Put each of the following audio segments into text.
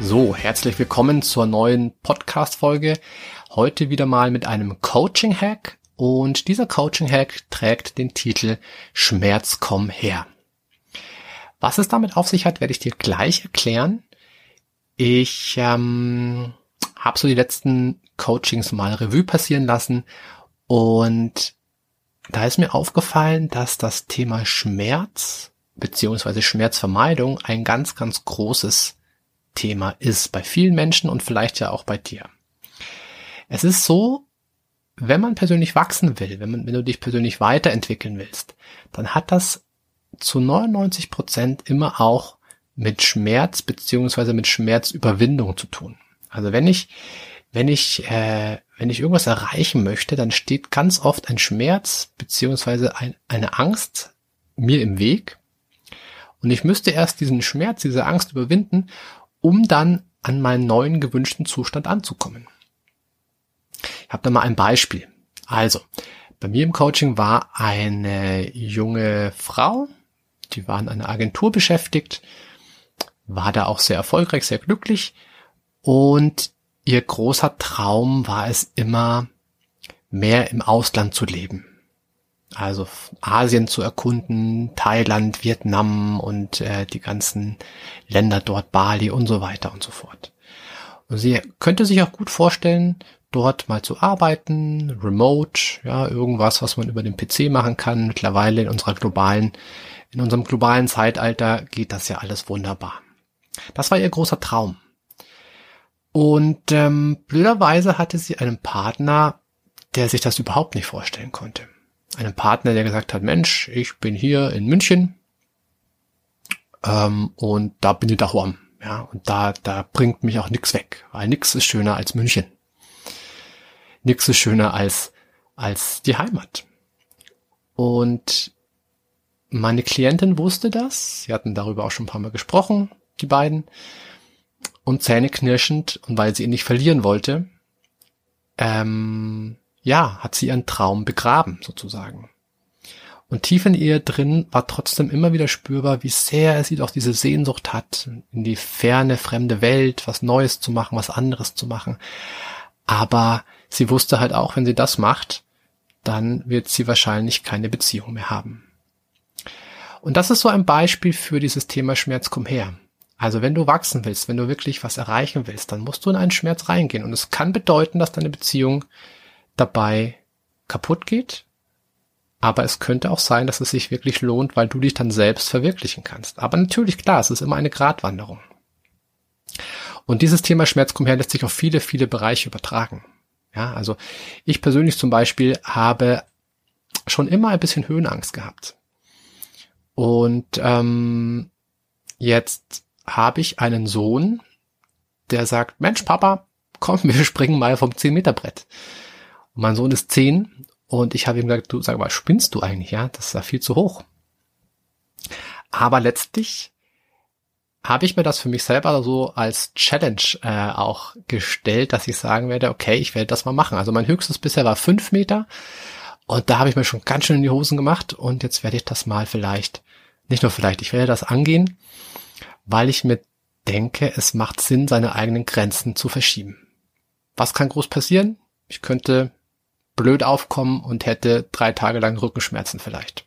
So, herzlich willkommen zur neuen Podcast-Folge. Heute wieder mal mit einem Coaching-Hack und dieser Coaching-Hack trägt den Titel Schmerz komm her. Was es damit auf sich hat, werde ich dir gleich erklären. Ich ähm, habe so die letzten Coachings mal Revue passieren lassen und da ist mir aufgefallen, dass das Thema Schmerz beziehungsweise Schmerzvermeidung ein ganz, ganz großes Thema ist bei vielen Menschen und vielleicht ja auch bei dir. Es ist so, wenn man persönlich wachsen will, wenn, man, wenn du dich persönlich weiterentwickeln willst, dann hat das zu 99 Prozent immer auch mit Schmerz beziehungsweise mit Schmerzüberwindung zu tun. Also wenn ich, wenn ich, äh, wenn ich irgendwas erreichen möchte, dann steht ganz oft ein Schmerz beziehungsweise ein, eine Angst mir im Weg. Und ich müsste erst diesen Schmerz, diese Angst überwinden, um dann an meinen neuen gewünschten Zustand anzukommen. Ich habe da mal ein Beispiel. Also, bei mir im Coaching war eine junge Frau, die war in einer Agentur beschäftigt, war da auch sehr erfolgreich, sehr glücklich und ihr großer Traum war es immer, mehr im Ausland zu leben also Asien zu erkunden, Thailand, Vietnam und äh, die ganzen Länder dort, Bali und so weiter und so fort. Und sie könnte sich auch gut vorstellen, dort mal zu arbeiten, remote, ja, irgendwas, was man über den PC machen kann. Mittlerweile in unserer globalen, in unserem globalen Zeitalter geht das ja alles wunderbar. Das war ihr großer Traum. Und ähm, blöderweise hatte sie einen Partner, der sich das überhaupt nicht vorstellen konnte einem Partner, der gesagt hat, Mensch, ich bin hier in München ähm, und da bin ich daheim. Ja, und da, da bringt mich auch nichts weg, weil nichts ist schöner als München. Nichts ist schöner als, als die Heimat. Und meine Klientin wusste das. Sie hatten darüber auch schon ein paar Mal gesprochen, die beiden. Und zähneknirschend, und weil sie ihn nicht verlieren wollte, ähm, ja, hat sie ihren Traum begraben, sozusagen. Und tief in ihr drin war trotzdem immer wieder spürbar, wie sehr sie doch diese Sehnsucht hat, in die ferne, fremde Welt, was Neues zu machen, was anderes zu machen. Aber sie wusste halt auch, wenn sie das macht, dann wird sie wahrscheinlich keine Beziehung mehr haben. Und das ist so ein Beispiel für dieses Thema Schmerz komm her. Also wenn du wachsen willst, wenn du wirklich was erreichen willst, dann musst du in einen Schmerz reingehen. Und es kann bedeuten, dass deine Beziehung dabei kaputt geht. Aber es könnte auch sein, dass es sich wirklich lohnt, weil du dich dann selbst verwirklichen kannst. Aber natürlich, klar, es ist immer eine Gratwanderung. Und dieses Thema Schmerzkomher lässt sich auf viele, viele Bereiche übertragen. Ja, also ich persönlich zum Beispiel habe schon immer ein bisschen Höhenangst gehabt. Und ähm, jetzt habe ich einen Sohn, der sagt, Mensch, Papa, komm, wir springen mal vom 10-Meter-Brett. Mein Sohn ist zehn und ich habe ihm gesagt, du sag mal, spinnst du eigentlich, ja? Das ist ja viel zu hoch. Aber letztlich habe ich mir das für mich selber so als Challenge äh, auch gestellt, dass ich sagen werde, okay, ich werde das mal machen. Also mein höchstes bisher war fünf Meter und da habe ich mir schon ganz schön in die Hosen gemacht und jetzt werde ich das mal vielleicht, nicht nur vielleicht, ich werde das angehen, weil ich mir denke, es macht Sinn, seine eigenen Grenzen zu verschieben. Was kann groß passieren? Ich könnte blöd aufkommen und hätte drei Tage lang Rückenschmerzen vielleicht.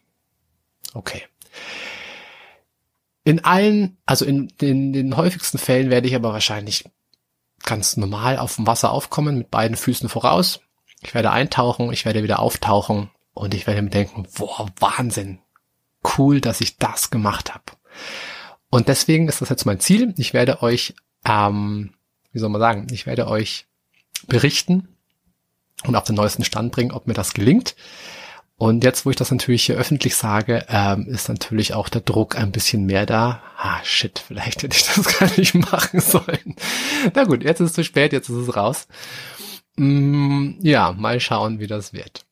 Okay. In allen, also in, in den häufigsten Fällen werde ich aber wahrscheinlich ganz normal auf dem Wasser aufkommen, mit beiden Füßen voraus. Ich werde eintauchen, ich werde wieder auftauchen und ich werde mir denken, boah, Wahnsinn. Cool, dass ich das gemacht habe. Und deswegen ist das jetzt mein Ziel. Ich werde euch, ähm, wie soll man sagen, ich werde euch berichten, und auf den neuesten Stand bringen, ob mir das gelingt. Und jetzt, wo ich das natürlich hier öffentlich sage, ähm, ist natürlich auch der Druck ein bisschen mehr da. ah, shit, vielleicht hätte ich das gar nicht machen sollen. Na gut, jetzt ist es zu spät, jetzt ist es raus. Mm, ja, mal schauen, wie das wird.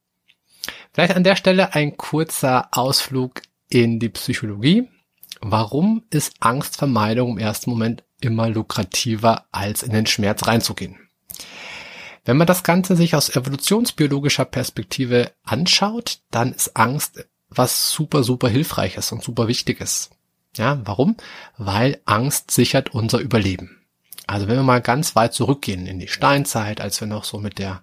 Vielleicht an der Stelle ein kurzer Ausflug in die Psychologie. Warum ist Angstvermeidung im ersten Moment immer lukrativer, als in den Schmerz reinzugehen? Wenn man das Ganze sich aus evolutionsbiologischer Perspektive anschaut, dann ist Angst was super, super hilfreiches und super wichtiges. Ja, warum? Weil Angst sichert unser Überleben. Also wenn wir mal ganz weit zurückgehen in die Steinzeit, als wir noch so mit der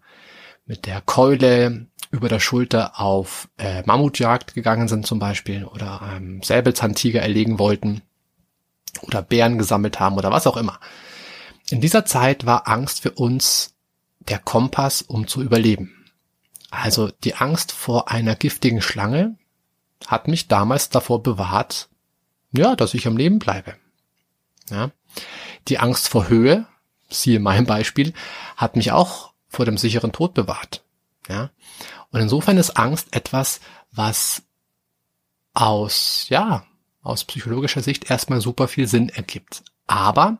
mit der Keule über der Schulter auf äh, Mammutjagd gegangen sind zum Beispiel oder ähm, Säbelzahntiger erlegen wollten oder Bären gesammelt haben oder was auch immer. In dieser Zeit war Angst für uns der Kompass, um zu überleben. Also die Angst vor einer giftigen Schlange hat mich damals davor bewahrt, ja, dass ich am Leben bleibe. Ja. Die Angst vor Höhe, siehe mein Beispiel, hat mich auch vor dem sicheren Tod bewahrt. Ja. Und insofern ist Angst etwas, was aus, ja, aus psychologischer Sicht erstmal super viel Sinn ergibt. Aber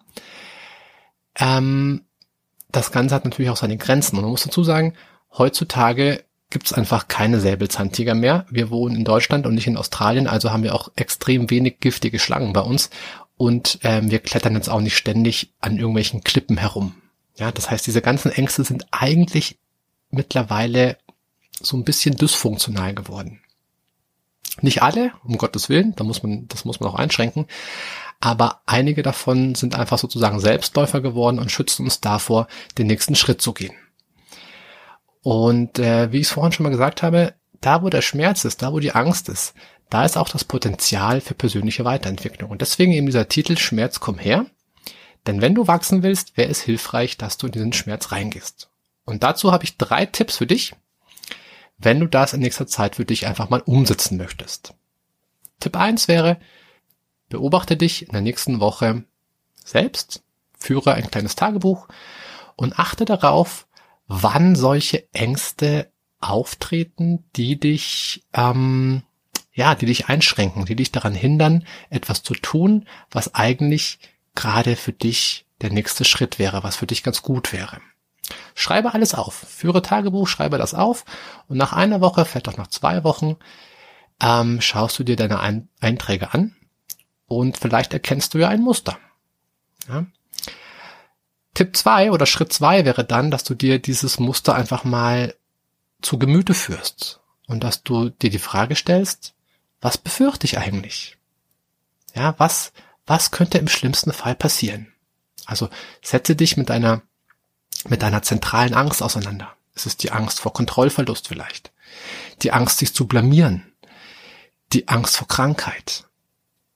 ähm, das Ganze hat natürlich auch seine Grenzen. Und man muss dazu sagen, heutzutage gibt es einfach keine Säbelzahntiger mehr. Wir wohnen in Deutschland und nicht in Australien, also haben wir auch extrem wenig giftige Schlangen bei uns. Und ähm, wir klettern jetzt auch nicht ständig an irgendwelchen Klippen herum. Ja, das heißt, diese ganzen Ängste sind eigentlich mittlerweile so ein bisschen dysfunktional geworden. Nicht alle, um Gottes Willen, da muss man, das muss man auch einschränken, aber einige davon sind einfach sozusagen Selbstläufer geworden und schützen uns davor, den nächsten Schritt zu gehen. Und äh, wie ich es vorhin schon mal gesagt habe, da wo der Schmerz ist, da wo die Angst ist, da ist auch das Potenzial für persönliche Weiterentwicklung. Und deswegen eben dieser Titel Schmerz komm her. Denn wenn du wachsen willst, wäre es hilfreich, dass du in diesen Schmerz reingehst. Und dazu habe ich drei Tipps für dich, wenn du das in nächster Zeit für dich einfach mal umsetzen möchtest. Tipp eins wäre, beobachte dich in der nächsten Woche selbst, führe ein kleines Tagebuch und achte darauf, wann solche Ängste auftreten, die dich, ähm, ja, die dich einschränken, die dich daran hindern, etwas zu tun, was eigentlich gerade für dich der nächste Schritt wäre, was für dich ganz gut wäre. Schreibe alles auf. Führe Tagebuch, schreibe das auf und nach einer Woche, vielleicht auch nach zwei Wochen, ähm, schaust du dir deine Ein Einträge an und vielleicht erkennst du ja ein Muster. Ja? Tipp zwei oder Schritt zwei wäre dann, dass du dir dieses Muster einfach mal zu Gemüte führst und dass du dir die Frage stellst, was befürchte ich eigentlich? Ja, was, was könnte im schlimmsten Fall passieren? Also setze dich mit deiner mit deiner zentralen Angst auseinander. Es ist die Angst vor Kontrollverlust vielleicht, die Angst, sich zu blamieren, die Angst vor Krankheit,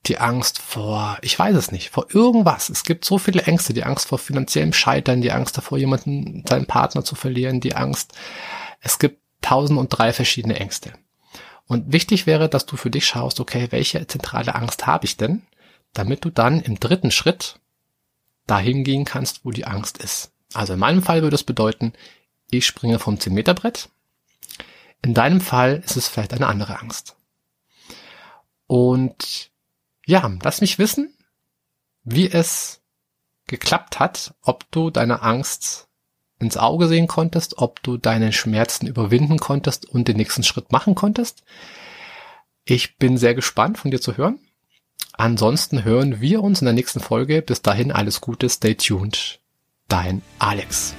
die Angst vor, ich weiß es nicht, vor irgendwas. Es gibt so viele Ängste, die Angst vor finanziellem Scheitern, die Angst davor, jemanden, seinen Partner zu verlieren, die Angst. Es gibt tausend und drei verschiedene Ängste. Und wichtig wäre, dass du für dich schaust, okay, welche zentrale Angst habe ich denn, damit du dann im dritten Schritt dahin gehen kannst, wo die Angst ist. Also in meinem Fall würde es bedeuten, ich springe vom 10 Meter Brett. In deinem Fall ist es vielleicht eine andere Angst. Und ja, lass mich wissen, wie es geklappt hat, ob du deine Angst ins Auge sehen konntest, ob du deine Schmerzen überwinden konntest und den nächsten Schritt machen konntest. Ich bin sehr gespannt von dir zu hören. Ansonsten hören wir uns in der nächsten Folge. Bis dahin alles Gute, stay tuned dein Alex.